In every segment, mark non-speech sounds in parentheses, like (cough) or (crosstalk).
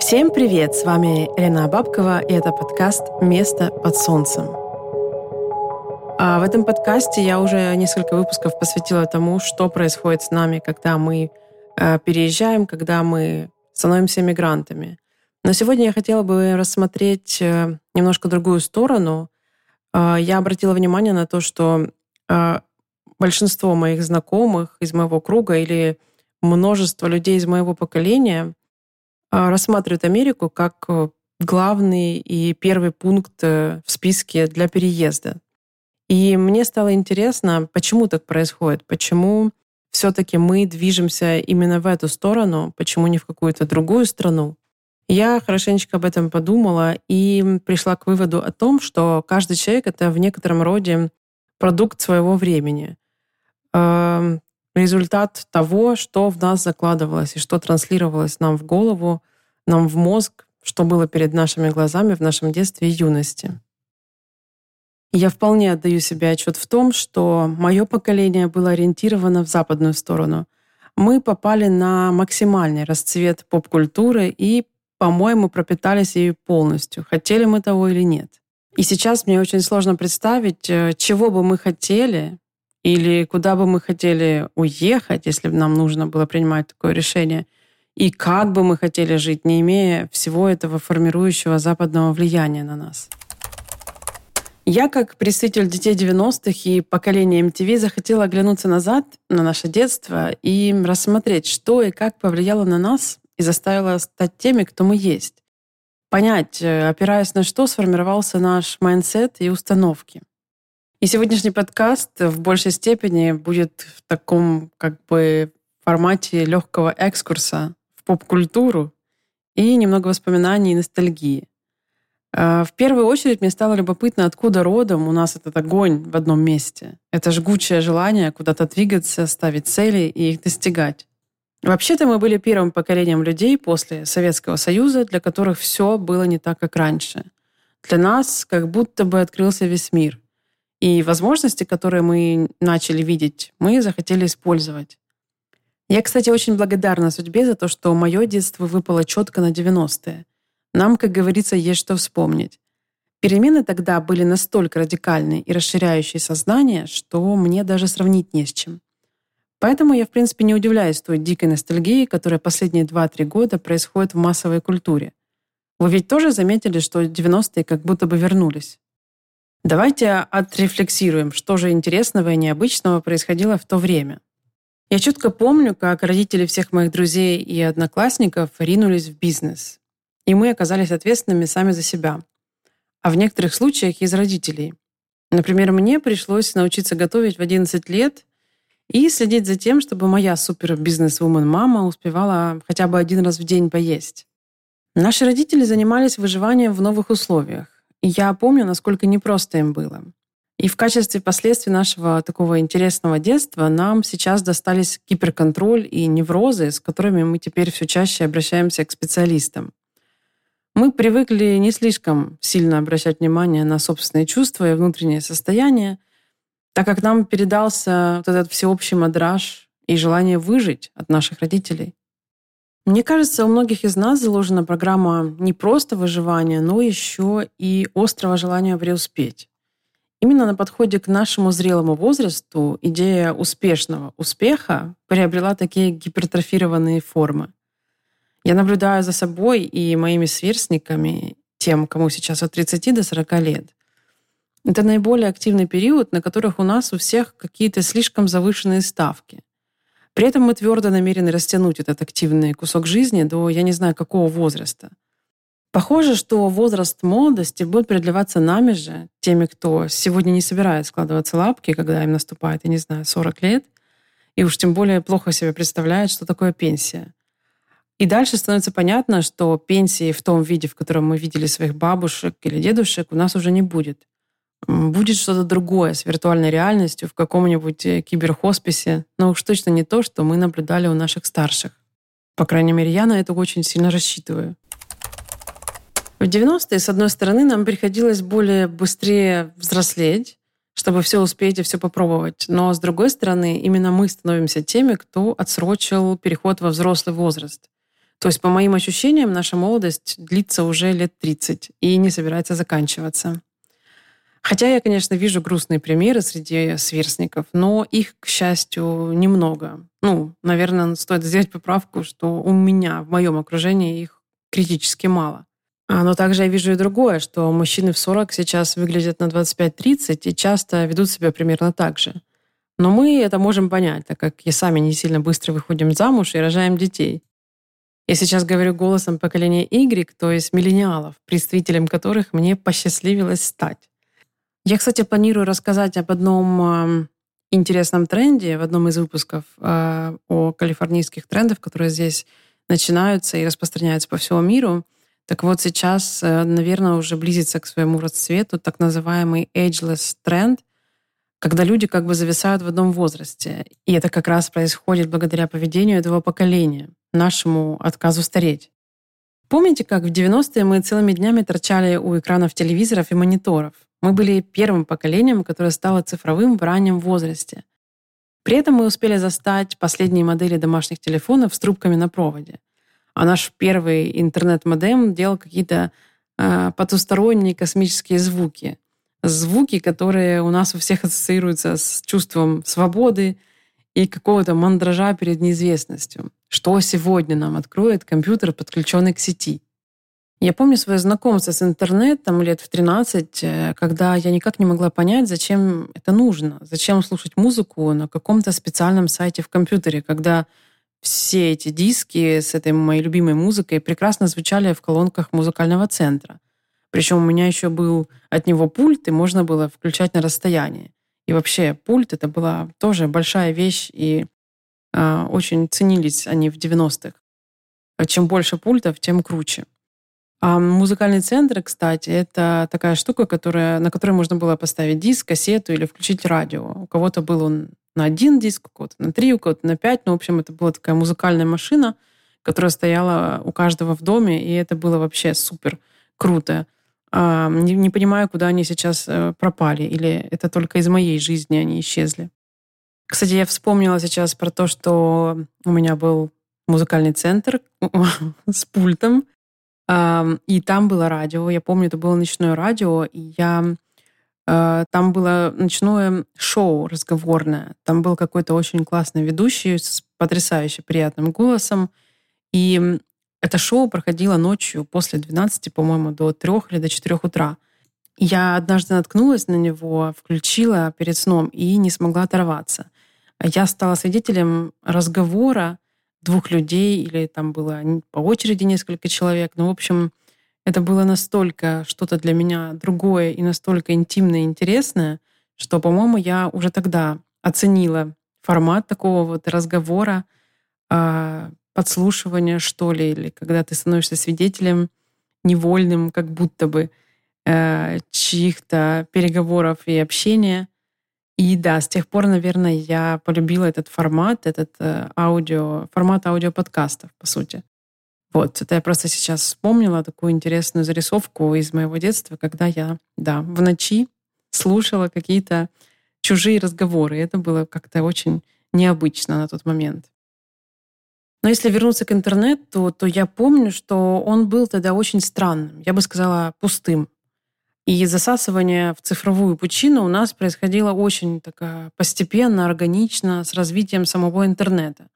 Всем привет! С вами Елена Бабкова, и это подкаст «Место под солнцем». А в этом подкасте я уже несколько выпусков посвятила тому, что происходит с нами, когда мы э, переезжаем, когда мы становимся мигрантами. Но сегодня я хотела бы рассмотреть э, немножко другую сторону. Э, я обратила внимание на то, что э, большинство моих знакомых из моего круга или множество людей из моего поколения – а, рассматривают Америку как э, главный и первый пункт э, в списке для переезда. И мне стало интересно, почему так происходит, почему все-таки мы движемся именно в эту сторону, почему не в какую-то другую страну. Я хорошенечко об этом подумала и пришла к выводу о том, что каждый человек — это в некотором роде продукт своего времени. Эм, результат того, что в нас закладывалось и что транслировалось нам в голову, нам в мозг, что было перед нашими глазами в нашем детстве и юности. я вполне отдаю себе отчет в том, что мое поколение было ориентировано в западную сторону. Мы попали на максимальный расцвет поп-культуры и, по-моему, пропитались ею полностью, хотели мы того или нет. И сейчас мне очень сложно представить, э, чего бы мы хотели, или куда бы мы хотели уехать, если бы нам нужно было принимать такое решение, и как бы мы хотели жить, не имея всего этого формирующего западного влияния на нас. Я, как представитель детей 90-х и поколения MTV, захотела оглянуться назад на наше детство и рассмотреть, что и как повлияло на нас и заставило стать теми, кто мы есть. Понять, э, опираясь на что сформировался наш mindset и установки – и сегодняшний подкаст в большей степени будет в таком как бы формате легкого экскурса в поп-культуру и немного воспоминаний и ностальгии. А, в первую очередь мне стало любопытно, откуда родом у нас этот огонь в одном месте. Это жгучее желание куда-то двигаться, ставить цели и их достигать. Вообще-то мы были первым поколением людей после Советского Союза, для которых все было не так, как раньше. Для нас как будто бы открылся весь мир. И возможности, которые мы начали видеть, мы захотели использовать. Я, кстати, очень благодарна судьбе за то, что мое детство выпало четко на 90-е. Нам, как говорится, есть что вспомнить. Перемены тогда были настолько радикальные и расширяющие сознание, что мне даже сравнить не с чем. Поэтому я, в принципе, не удивляюсь той дикой ностальгии, которая последние 2-3 года происходит в массовой культуре. Вы ведь тоже заметили, что 90-е как будто бы вернулись. Давайте отрефлексируем, что же интересного и необычного происходило в то время. Я четко помню, как родители всех моих друзей и одноклассников ринулись в бизнес. И мы оказались ответственными сами за себя. А в некоторых случаях из родителей. Например, мне пришлось научиться готовить в 11 лет и следить за тем, чтобы моя супер-бизнес-вумен мама успевала хотя бы один раз в день поесть. Наши родители занимались выживанием в новых условиях я помню, насколько непросто им было. И в качестве последствий нашего такого интересного детства нам сейчас достались гиперконтроль и неврозы, с которыми мы теперь все чаще обращаемся к специалистам. Мы привыкли не слишком сильно обращать внимание на собственные чувства и внутреннее состояние, так как нам передался вот этот всеобщий мадраж и желание выжить от наших родителей. Мне кажется, у многих из нас заложена программа не просто выживания, но еще и острого желания преуспеть. Именно на подходе к нашему зрелому возрасту идея успешного успеха приобрела такие гипертрофированные формы. Я наблюдаю за собой и моими сверстниками, тем, кому сейчас от 30 до 40 лет. Это наиболее активный период, на которых у нас у всех какие-то слишком завышенные ставки – при этом мы твердо намерены растянуть этот активный кусок жизни до я не знаю какого возраста. Похоже, что возраст молодости будет продлеваться нами же, теми, кто сегодня не собирает складываться лапки, когда им наступает, я не знаю, 40 лет, и уж тем более плохо себе представляет, что такое пенсия. И дальше становится понятно, что пенсии в том виде, в котором мы видели своих бабушек или дедушек, у нас уже не будет будет что-то другое с виртуальной реальностью в каком-нибудь э, киберхосписе, но уж точно не то, что мы наблюдали у наших старших. По крайней мере, я на это очень сильно рассчитываю. В 90-е, с одной стороны, нам приходилось более быстрее взрослеть, чтобы все успеть и все попробовать. Но, с другой стороны, именно мы становимся теми, кто отсрочил переход во взрослый возраст. То есть, по моим ощущениям, наша молодость длится уже лет 30 и не собирается заканчиваться. Хотя я, конечно, вижу грустные примеры среди сверстников, но их, к счастью, немного. Ну, наверное, стоит сделать поправку, что у меня, в моем окружении их критически мало. А, но также я вижу и другое, что мужчины в 40 сейчас выглядят на 25-30 и часто ведут себя примерно так же. Но мы это можем понять, так как и сами не сильно быстро выходим замуж и рожаем детей. Я сейчас говорю голосом поколения Y, то есть миллениалов, представителем которых мне посчастливилось стать. Я, кстати, планирую рассказать об одном интересном тренде в одном из выпусков э, о калифорнийских трендах, которые здесь начинаются и распространяются по всему миру. Так вот, сейчас, э, наверное, уже близится к своему расцвету так называемый ageless тренд, когда люди как бы зависают в одном возрасте. И это как раз происходит благодаря поведению этого поколения, нашему отказу стареть. Помните, как в 90-е мы целыми днями торчали у экранов телевизоров и мониторов? Мы были первым поколением, которое стало цифровым в раннем возрасте. При этом мы успели застать последние модели домашних телефонов с трубками на проводе — а наш первый интернет-модем делал какие-то э, потусторонние космические звуки. Звуки, которые у нас у всех ассоциируются с чувством свободы и какого-то мандража перед неизвестностью. Что сегодня нам откроет компьютер, подключенный к сети? Я помню свое знакомство с интернетом лет в 13, э, когда я никак не могла понять, зачем это нужно, зачем слушать музыку на каком-то специальном сайте в компьютере, когда все эти диски с этой моей любимой музыкой прекрасно звучали в колонках музыкального центра. Причем у меня еще был от него пульт, и можно было включать на расстоянии. И вообще пульт это была тоже большая вещь, и э, очень ценились они в 90-х. Чем больше пультов, тем круче. А музыкальный центр, кстати, это такая штука, которая, на которой можно было поставить диск, кассету или включить радио. У кого-то был он на один диск, у кого-то на три, у кого-то на пять. Ну, в общем, это была такая музыкальная машина, которая стояла у каждого в доме, и это было вообще супер круто. А, не, не понимаю, куда они сейчас э, пропали, или это только из моей жизни они исчезли. Кстати, я вспомнила сейчас про то, что у меня был музыкальный центр (laughs) с пультом, и там было радио. Я помню, это было ночное радио, и я Э, там было ночное шоу разговорное. Там был какой-то очень классный ведущий с потрясающе приятным голосом. И это шоу проходило ночью после 12, по-моему, до 3 или до 4 утра. Я однажды наткнулась на него, включила перед сном и не смогла оторваться. Я стала свидетелем разговора двух людей, или там было по очереди несколько человек. Ну, в общем, это было настолько что-то для меня другое и настолько интимное и интересное, что, по-моему, я уже тогда оценила формат такого вот разговора, а, подслушивания, что ли, или когда ты становишься свидетелем невольным, как будто бы э, чьих-то переговоров и общения. И да, с тех пор, наверное, я полюбила этот формат, этот э, аудио, формат аудиоподкастов, по сути. Вот, это я просто сейчас вспомнила такую интересную зарисовку из моего детства, когда я, да, в ночи слушала какие-то чужие разговоры. Это было как-то очень необычно на тот момент. Но если вернуться к интернету, то я помню, что он был тогда очень странным. Я бы сказала, пустым. И засасывание в цифровую пучину у нас происходило очень такая постепенно, органично, с развитием самого интернета.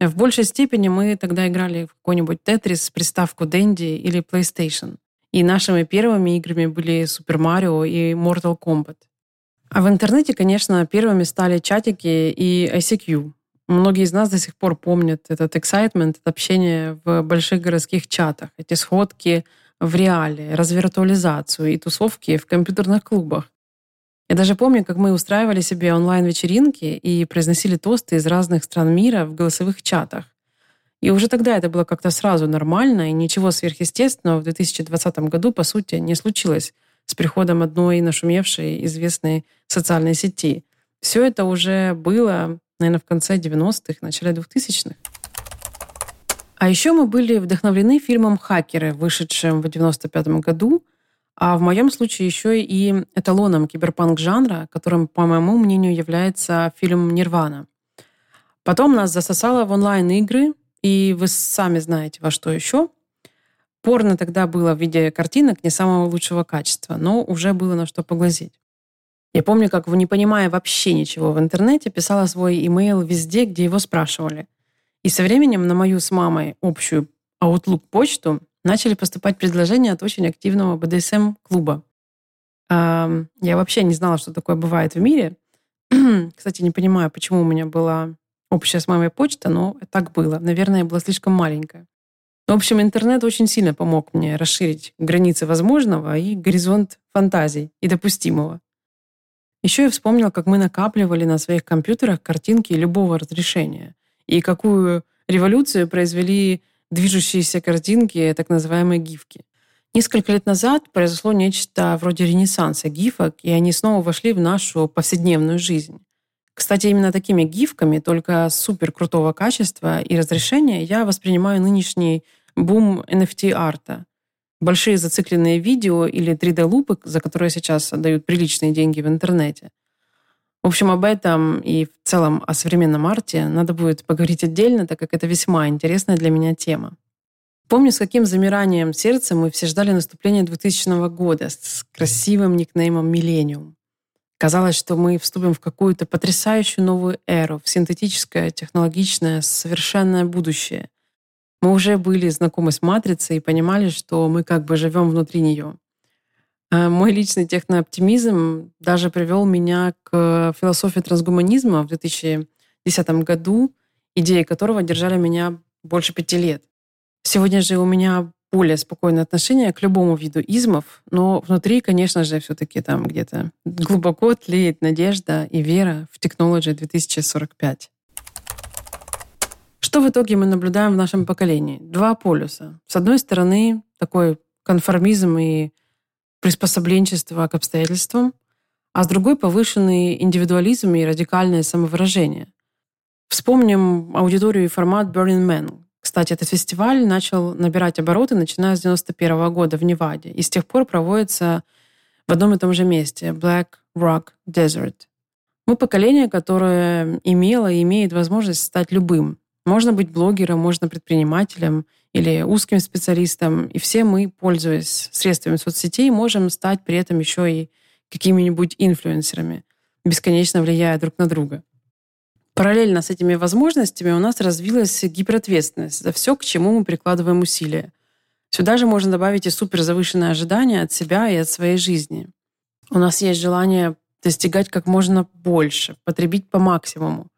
В большей степени мы тогда играли в какой-нибудь Тетрис, приставку Dendy или PlayStation. И нашими первыми играми были Super Mario и Mortal Kombat. А в интернете, конечно, первыми стали чатики и ICQ. Многие из нас до сих пор помнят этот excitement, это общение в больших городских чатах, эти сходки в реале, развиртуализацию и тусовки в компьютерных клубах. Я даже помню, как мы устраивали себе онлайн-вечеринки и произносили тосты из разных стран мира в голосовых чатах. И уже тогда это было как-то сразу нормально, и ничего сверхъестественного в 2020 году, по сути, не случилось с приходом одной нашумевшей известной социальной сети. Все это уже было, наверное, в конце 90-х, начале 2000-х. А еще мы были вдохновлены фильмом «Хакеры», вышедшим в 95 году, а в моем случае еще и эталоном киберпанк-жанра, которым, по моему мнению, является фильм «Нирвана». Потом нас засосало в онлайн-игры, и вы сами знаете, во что еще. Порно тогда было в виде картинок не самого лучшего качества, но уже было на что поглазеть. Я помню, как, не понимая вообще ничего в интернете, писала свой имейл везде, где его спрашивали. И со временем на мою с мамой общую Outlook-почту начали поступать предложения от очень активного BDSM-клуба. Я вообще не знала, что такое бывает в мире. (clears throat) Кстати, не понимаю, почему у меня была общая с мамой почта, но так было. Наверное, я была слишком маленькая. В общем, интернет очень сильно помог мне расширить границы возможного и горизонт фантазий и допустимого. Еще я вспомнила, как мы накапливали на своих компьютерах картинки любого разрешения и какую революцию произвели движущиеся картинки, так называемые гифки. Несколько лет назад произошло нечто вроде ренессанса гифок, и они снова вошли в нашу повседневную жизнь. Кстати, именно такими гифками, только супер крутого качества и разрешения, я воспринимаю нынешний бум NFT-арта. Большие зацикленные видео или 3D-лупы, за которые сейчас отдают приличные деньги в интернете. В общем, об этом и в целом о современном арте надо будет поговорить отдельно, так как это весьма интересная для меня тема. Помню, с каким замиранием сердца мы все ждали наступления 2000 года с красивым никнеймом «Миллениум». Казалось, что мы вступим в какую-то потрясающую новую эру, в синтетическое, технологичное, совершенное будущее. Мы уже были знакомы с матрицей и понимали, что мы как бы живем внутри нее. А мой личный технооптимизм даже привел меня к философии трансгуманизма в 2010 году, идеи которого держали меня больше пяти лет. Сегодня же у меня более спокойное отношение к любому виду измов, но внутри, конечно же, все-таки там где-то глубоко тлеет надежда и вера в технологии 2045. Что в итоге мы наблюдаем в нашем поколении? Два полюса. С одной стороны, такой конформизм и приспособленчество к обстоятельствам, а с другой повышенный индивидуализм и радикальное самовыражение. Вспомним аудиторию и формат Burning Man, кстати, этот фестиваль начал набирать обороты, начиная с 91 года в Неваде. И с тех пор проводится в одном и том же месте — Black Rock Desert. Мы поколение, которое имело и имеет возможность стать любым. Можно быть блогером, можно предпринимателем или узким специалистом. И все мы, пользуясь средствами соцсетей, можем стать при этом еще и какими-нибудь инфлюенсерами, бесконечно влияя друг на друга. Параллельно с этими возможностями у нас развилась гиперответственность за все, к чему мы прикладываем усилия. Сюда же можно добавить и суперзавышенные ожидания от себя и от своей жизни. У нас есть желание достигать как можно больше, потребить по максимуму.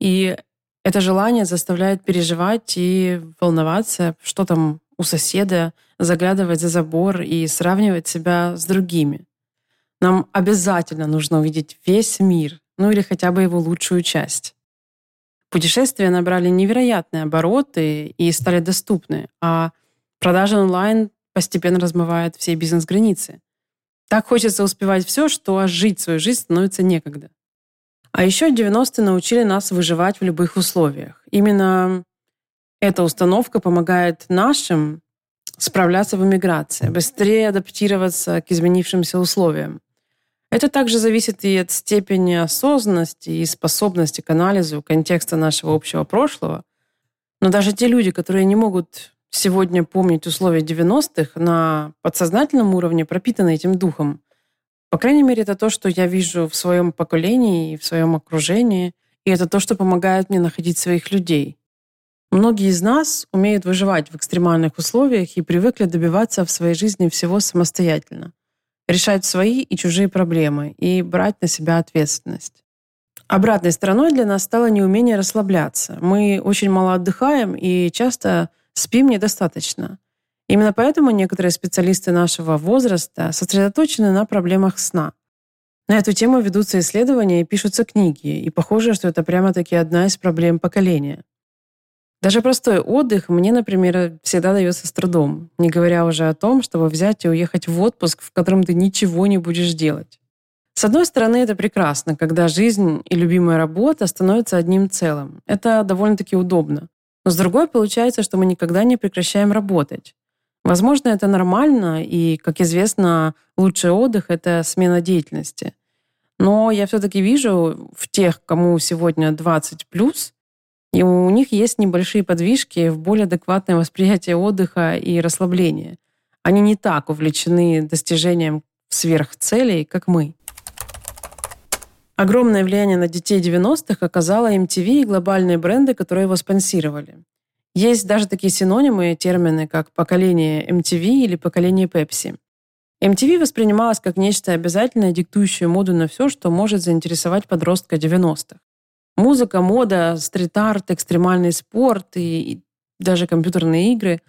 И это желание заставляет переживать и волноваться, что там у соседа, заглядывать за забор и сравнивать себя с другими. Нам обязательно нужно увидеть весь мир, ну или хотя бы его лучшую часть. Путешествия набрали невероятные обороты и стали доступны, а продажи онлайн постепенно размывают все бизнес-границы. Так хочется успевать все, что жить свою жизнь становится некогда. А еще 90-е научили нас выживать в любых условиях. Именно эта установка помогает нашим справляться в эмиграции, быстрее адаптироваться к изменившимся условиям. Это также зависит и от степени осознанности и способности к анализу контекста нашего общего прошлого. Но даже те люди, которые не могут сегодня помнить условия 90-х, на подсознательном уровне пропитаны этим духом. По крайней мере, это то, что я вижу в своем поколении и в своем окружении. И это то, что помогает мне находить своих людей. Многие из нас умеют выживать в экстремальных условиях и привыкли добиваться в своей жизни всего самостоятельно решать свои и чужие проблемы и брать на себя ответственность. Обратной стороной для нас стало неумение расслабляться. Мы очень мало отдыхаем и часто спим недостаточно. Именно поэтому некоторые специалисты нашего возраста сосредоточены на проблемах сна. На эту тему ведутся исследования и пишутся книги, и похоже, что это прямо-таки одна из проблем поколения. Даже простой отдых мне, например, всегда дается с трудом, не говоря уже о том, чтобы взять и уехать в отпуск, в котором ты ничего не будешь делать. С одной стороны, это прекрасно, когда жизнь и любимая работа становятся одним целым. Это довольно-таки удобно. Но с другой, получается, что мы никогда не прекращаем работать. Возможно, это нормально, и, как известно, лучший отдых — это смена деятельности. Но я все-таки вижу в тех, кому сегодня 20 плюс, и у них есть небольшие подвижки в более адекватное восприятие отдыха и расслабления. Они не так увлечены достижением сверхцелей, как мы. Огромное влияние на детей 90-х оказала MTV и глобальные бренды, которые его спонсировали. Есть даже такие синонимы, термины, как поколение MTV или поколение Pepsi. MTV воспринималась как нечто обязательное, диктующее моду на все, что может заинтересовать подростка 90-х. Музыка, мода, стрит-арт, экстремальный спорт и даже компьютерные игры.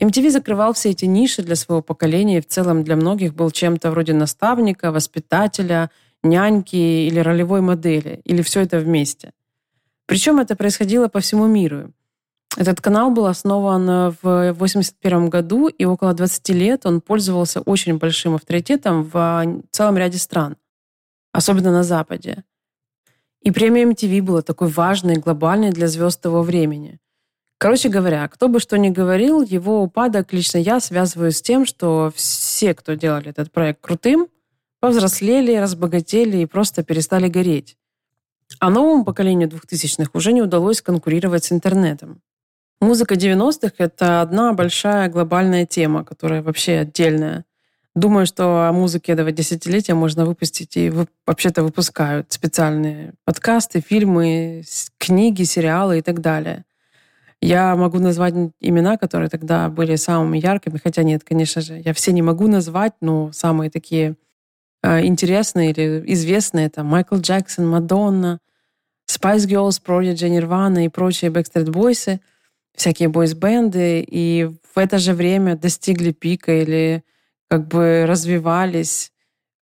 MTV закрывал все эти ниши для своего поколения и в целом для многих был чем-то вроде наставника, воспитателя, няньки или ролевой модели, или все это вместе. Причем это происходило по всему миру. Этот канал был основан в 1981 году, и около 20 лет он пользовался очень большим авторитетом в целом ряде стран, особенно на Западе. И премия MTV была такой важной, глобальной для звезд того времени. Короче говоря, кто бы что ни говорил, его упадок лично я связываю с тем, что все, кто делали этот проект крутым, повзрослели, разбогатели и просто перестали гореть. А новому поколению двухтысячных уже не удалось конкурировать с интернетом. Музыка 90-х — это одна большая глобальная тема, которая вообще отдельная. Думаю, что о музыке этого десятилетия можно выпустить, и вообще-то выпускают специальные подкасты, фильмы, книги, сериалы и так далее. Я могу назвать имена, которые тогда были самыми яркими, хотя нет, конечно же, я все не могу назвать, но самые такие э, интересные или известные это Майкл Джексон, Мадонна, Spice Girls, Prodigy, Nirvana и прочие Backstreet Boys — всякие бойс-бенды, и в это же время достигли пика или как бы развивались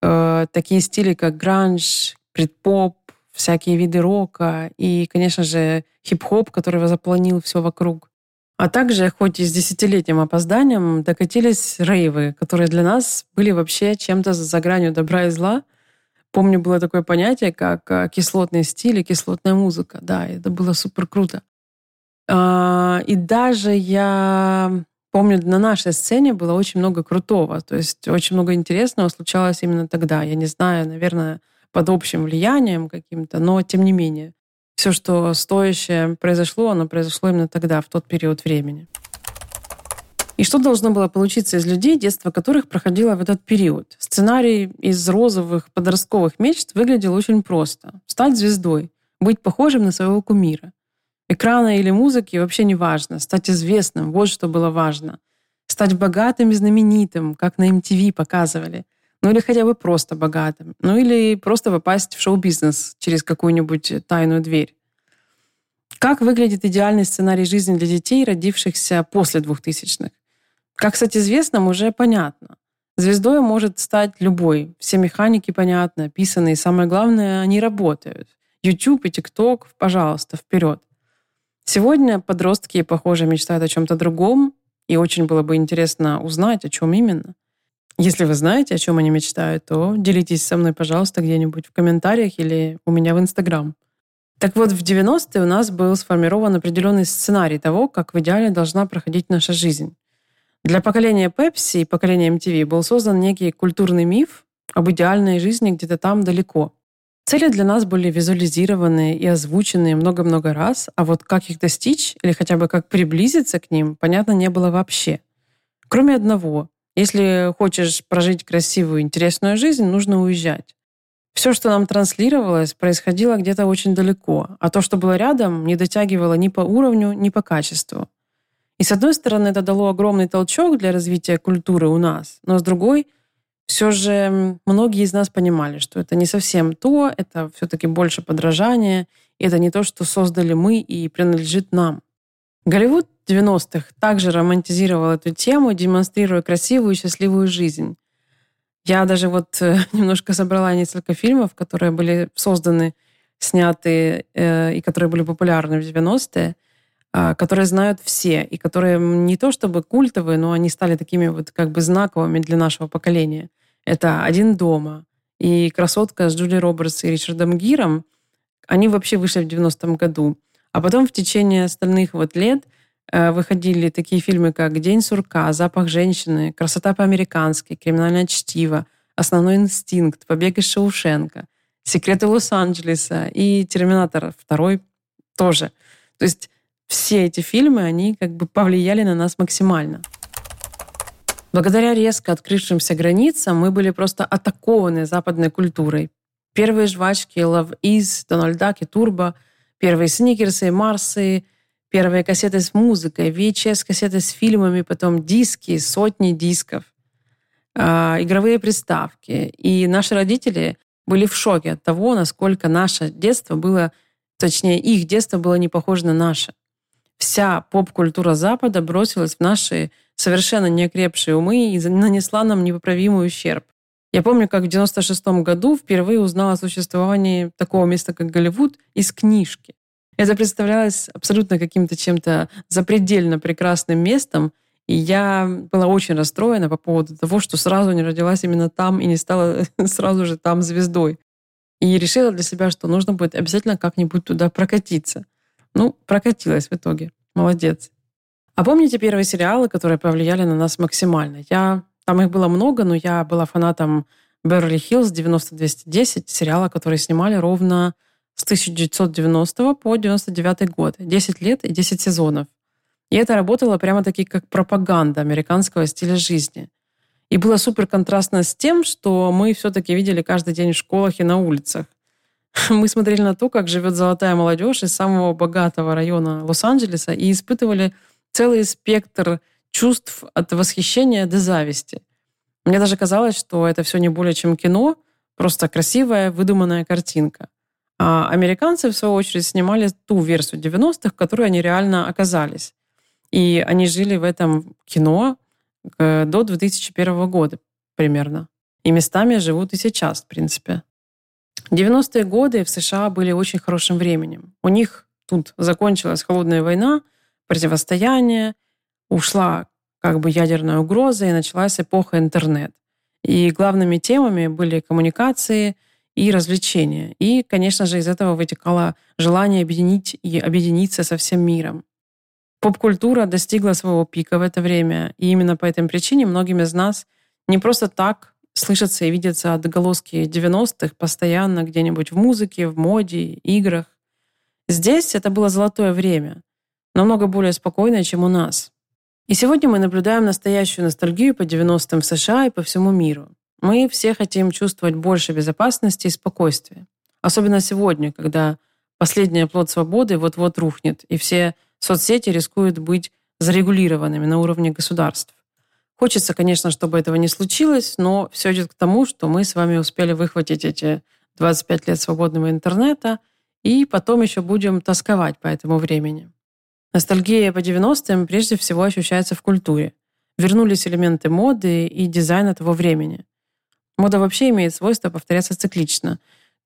э, такие стили, как гранж, предпоп, всякие виды рока и, конечно же, хип-хоп, который запланил все вокруг. А также, хоть и с десятилетним опозданием, докатились рейвы, которые для нас были вообще чем-то за гранью добра и зла. Помню, было такое понятие, как э, кислотный стиль и кислотная музыка. Да, это было супер круто. А, и даже я помню, на нашей сцене было очень много крутого. То есть очень много интересного случалось именно тогда. Я не знаю, наверное, под общим влиянием каким-то, но тем не менее. Все, что стоящее произошло, оно произошло именно тогда, в тот период времени. И что должно было получиться из людей, детство которых проходило в этот период? Сценарий из розовых подростковых мечт выглядел очень просто. Стать звездой, быть похожим на своего кумира экрана или музыки вообще не важно. Стать известным, вот что было важно. Стать богатым и знаменитым, как на MTV показывали. Ну или хотя бы просто богатым. Ну или просто попасть в шоу-бизнес через какую-нибудь тайную дверь. Как выглядит идеальный сценарий жизни для детей, родившихся после 2000-х? Как, кстати, известно, уже понятно. Звездой может стать любой. Все механики понятны, описаны, и самое главное, они работают. YouTube и TikTok, пожалуйста, вперед. Сегодня подростки, похоже, мечтают о чем-то другом, и очень было бы интересно узнать, о чем именно. Если вы знаете, о чем они мечтают, то делитесь со мной, пожалуйста, где-нибудь в комментариях или у меня в Инстаграм. Так вот, в 90-е у нас был сформирован определенный сценарий того, как в идеале должна проходить наша жизнь. Для поколения Pepsi и поколения MTV был создан некий культурный миф об идеальной жизни где-то там далеко. Цели для нас были визуализированы и озвучены много-много раз, а вот как их достичь или хотя бы как приблизиться к ним, понятно не было вообще. Кроме одного. Если хочешь прожить красивую, интересную жизнь, нужно уезжать. Все, что нам транслировалось, происходило где-то очень далеко, а то, что было рядом, не дотягивало ни по уровню, ни по качеству. И с одной стороны, это дало огромный толчок для развития культуры у нас, но с другой — все же многие из нас понимали, что это не совсем то, это все-таки больше подражание, и это не то, что создали мы и принадлежит нам. Голливуд 90-х также романтизировал эту тему, демонстрируя красивую и счастливую жизнь. Я даже вот э, (laughs) немножко собрала несколько фильмов, которые были созданы, сняты э, и которые были популярны в 90-е, э, которые знают все, и которые не то чтобы культовые, но они стали такими вот как бы знаковыми для нашего поколения. Это «Один дома» и «Красотка» с Джули Робертс и Ричардом Гиром. Они вообще вышли в 90-м году. А потом в течение остальных вот лет э, выходили такие фильмы, как «День сурка», «Запах женщины», «Красота по-американски», «Криминальное чтиво», «Основной инстинкт», «Побег из Шоушенка», «Секреты Лос-Анджелеса» и «Терминатор 2» тоже. То есть все эти фильмы, они как бы повлияли на нас максимально. Благодаря резко открывшимся границам мы были просто атакованы западной культурой. Первые жвачки Love Is, Donald Duck и Turbo, первые сникерсы и Марсы, первые кассеты с музыкой, VHS-кассеты с фильмами, потом диски, сотни дисков, э, игровые приставки. И наши родители были в шоке от того, насколько наше детство было, точнее, их детство было не похоже на наше. Вся поп-культура Запада бросилась в наши совершенно неокрепшие умы и нанесла нам непоправимый ущерб. Я помню, как в 96 году впервые узнала о существовании такого места, как Голливуд, из книжки. Это представлялось абсолютно каким-то чем-то запредельно прекрасным местом, и я была очень расстроена по поводу того, что сразу не родилась именно там и не стала (laughs) сразу же там звездой. И решила для себя, что нужно будет обязательно как-нибудь туда прокатиться. Ну, прокатилась в итоге. Молодец. А помните первые сериалы, которые повлияли на нас максимально? Я там их было много, но я была фанатом Beverly Hills 90210, сериала, который снимали ровно с 1990 по 99 год. 10 лет и 10 сезонов. И это работало прямо-таки как пропаганда американского стиля жизни. И было супер контрастно с тем, что мы все-таки видели каждый день в школах и на улицах. (laughs) Мы смотрели на то, как живет золотая молодежь из самого богатого района Лос-Анджелеса и испытывали целый спектр чувств от восхищения до зависти. Мне даже казалось, что это все не более чем кино, просто красивая, выдуманная картинка. А американцы, в свою очередь, снимали ту версию 90-х, в которой они реально оказались. И они жили в этом кино э, до 2001 года примерно. И местами живут и сейчас, в принципе. 90-е годы в США были очень хорошим временем. У них тут закончилась холодная война, противостояние, ушла как бы ядерная угроза, и началась эпоха интернет. И главными темами были коммуникации и развлечения. И, конечно же, из этого вытекало желание объединить и объединиться со всем миром. Поп-культура достигла своего пика в это время, и именно по этой причине многим из нас не просто так слышатся и видятся отголоски 90-х постоянно где-нибудь в музыке, в моде, играх. Здесь это было золотое время, намного более спокойное, чем у нас. И сегодня мы наблюдаем настоящую ностальгию по 90-м в США и по всему миру. Мы все хотим чувствовать больше безопасности и спокойствия. Особенно сегодня, когда последний плод свободы вот-вот рухнет, и все соцсети рискуют быть зарегулированными на уровне государств. Хочется, конечно, чтобы этого не случилось, но все идет к тому, что мы с вами успели выхватить эти 25 лет свободного интернета, и потом еще будем тосковать по этому времени. Ностальгия по 90-м прежде всего ощущается в культуре. Вернулись элементы моды и дизайна того времени. Мода вообще имеет свойство повторяться циклично.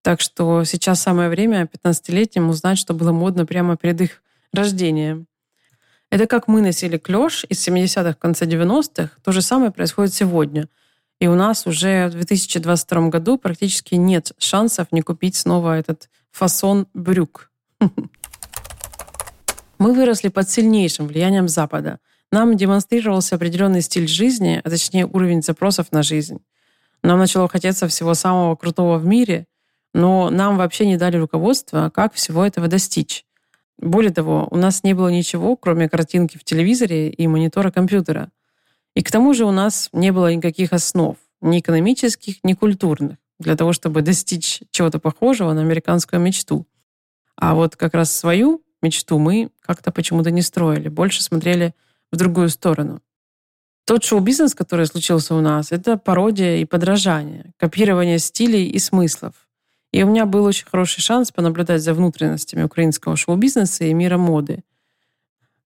Так что сейчас самое время 15-летним узнать, что было модно прямо перед их рождением. Это как мы носили клеш из 70-х, конца 90-х. То же самое происходит сегодня. И у нас уже в 2022 году практически нет шансов не купить снова этот фасон брюк. (laughs) Мы выросли под сильнейшим влиянием Запада. Нам демонстрировался определенный стиль жизни, а точнее уровень запросов на жизнь. Нам начало хотеться всего самого крутого в мире, но нам вообще не дали руководства, как всего этого достичь. Более того, у нас не было ничего, кроме картинки в телевизоре и монитора компьютера. И к тому же у нас не было никаких основ, ни экономических, ни культурных, для того, чтобы достичь чего-то похожего на американскую мечту. А вот как раз свою мечту мы как-то почему-то не строили, больше смотрели в другую сторону. Тот шоу-бизнес, который случился у нас, это пародия и подражание, копирование стилей и смыслов. И у меня был очень хороший шанс понаблюдать за внутренностями украинского шоу-бизнеса и мира моды.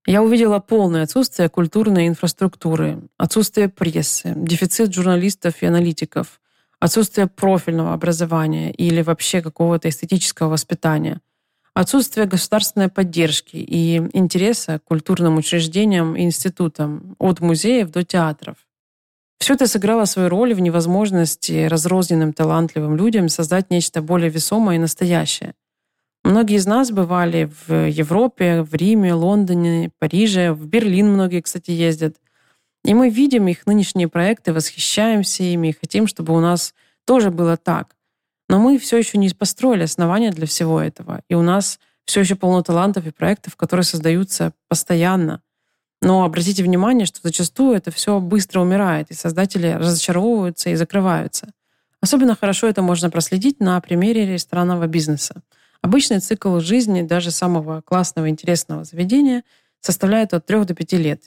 Я увидела полное отсутствие культурной инфраструктуры, отсутствие прессы, дефицит журналистов и аналитиков, отсутствие профильного образования или вообще какого-то эстетического воспитания, отсутствие государственной поддержки и интереса к культурным учреждениям и институтам, от музеев до театров. Все это сыграло свою роль в невозможности разрозненным талантливым людям создать нечто более весомое и настоящее. Многие из нас бывали в Европе, в Риме, Лондоне, Париже, в Берлин многие, кстати, ездят. И мы видим их нынешние проекты, восхищаемся ими и хотим, чтобы у нас тоже было так. Но мы все еще не построили основания для всего этого. И у нас все еще полно талантов и проектов, которые создаются постоянно. Но обратите внимание, что зачастую это все быстро умирает, и создатели разочаровываются и закрываются. Особенно хорошо это можно проследить на примере ресторанного бизнеса. Обычный цикл жизни даже самого классного, интересного заведения составляет от 3 до 5 лет.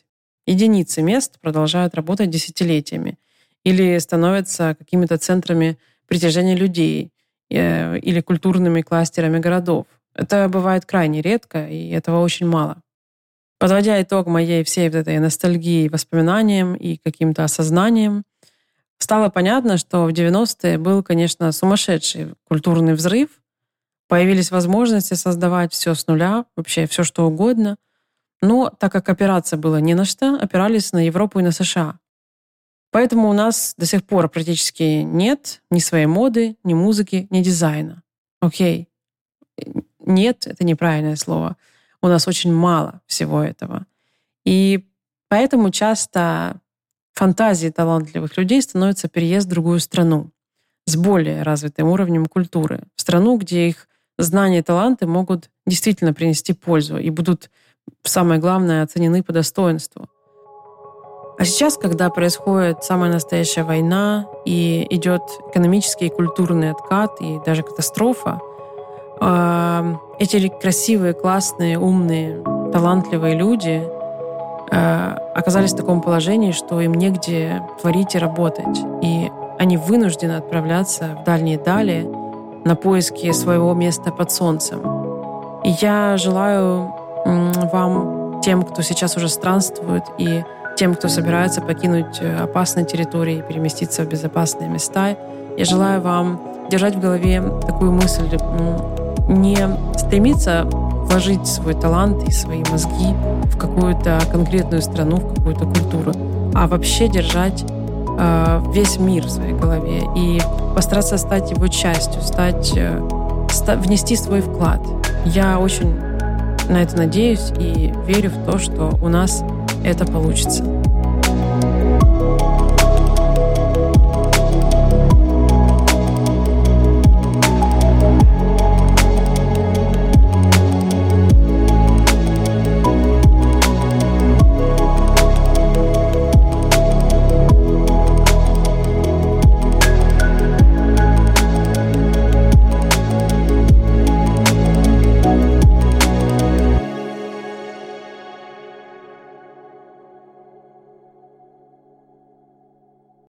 Единицы мест продолжают работать десятилетиями или становятся какими-то центрами притяжения людей э, или культурными кластерами городов. Это бывает крайне редко, и этого очень мало. Подводя итог моей всей вот этой ностальгии, воспоминаниям и каким-то осознанием, стало понятно, что в 90-е был, конечно, сумасшедший культурный взрыв. Появились возможности создавать все с нуля, вообще все что угодно. Но так как опираться было не на что, опирались на Европу и на США. Поэтому у нас до сих пор практически нет ни своей моды, ни музыки, ни дизайна. Окей. Нет, это неправильное слово у нас очень мало всего этого. И поэтому часто фантазией талантливых людей становится переезд в другую страну с более развитым уровнем культуры, в страну, где их знания и таланты могут действительно принести пользу и будут, самое главное, оценены по достоинству. А сейчас, когда происходит самая настоящая война и идет экономический и культурный откат и даже катастрофа, эти красивые, классные, умные, талантливые люди э, оказались в таком положении, что им негде творить и работать. И они вынуждены отправляться в дальние дали на поиски своего места под солнцем. И я желаю вам, тем, кто сейчас уже странствует, и тем, кто собирается покинуть э, опасные территории и переместиться в безопасные места, я желаю вам держать в голове такую мысль, не стремиться вложить свой талант и свои мозги в какую-то конкретную страну, в какую-то культуру, а вообще держать э, весь мир в своей голове и постараться стать его частью, стать, э, ста- внести свой вклад. Я очень на это надеюсь и верю в то, что у нас это получится.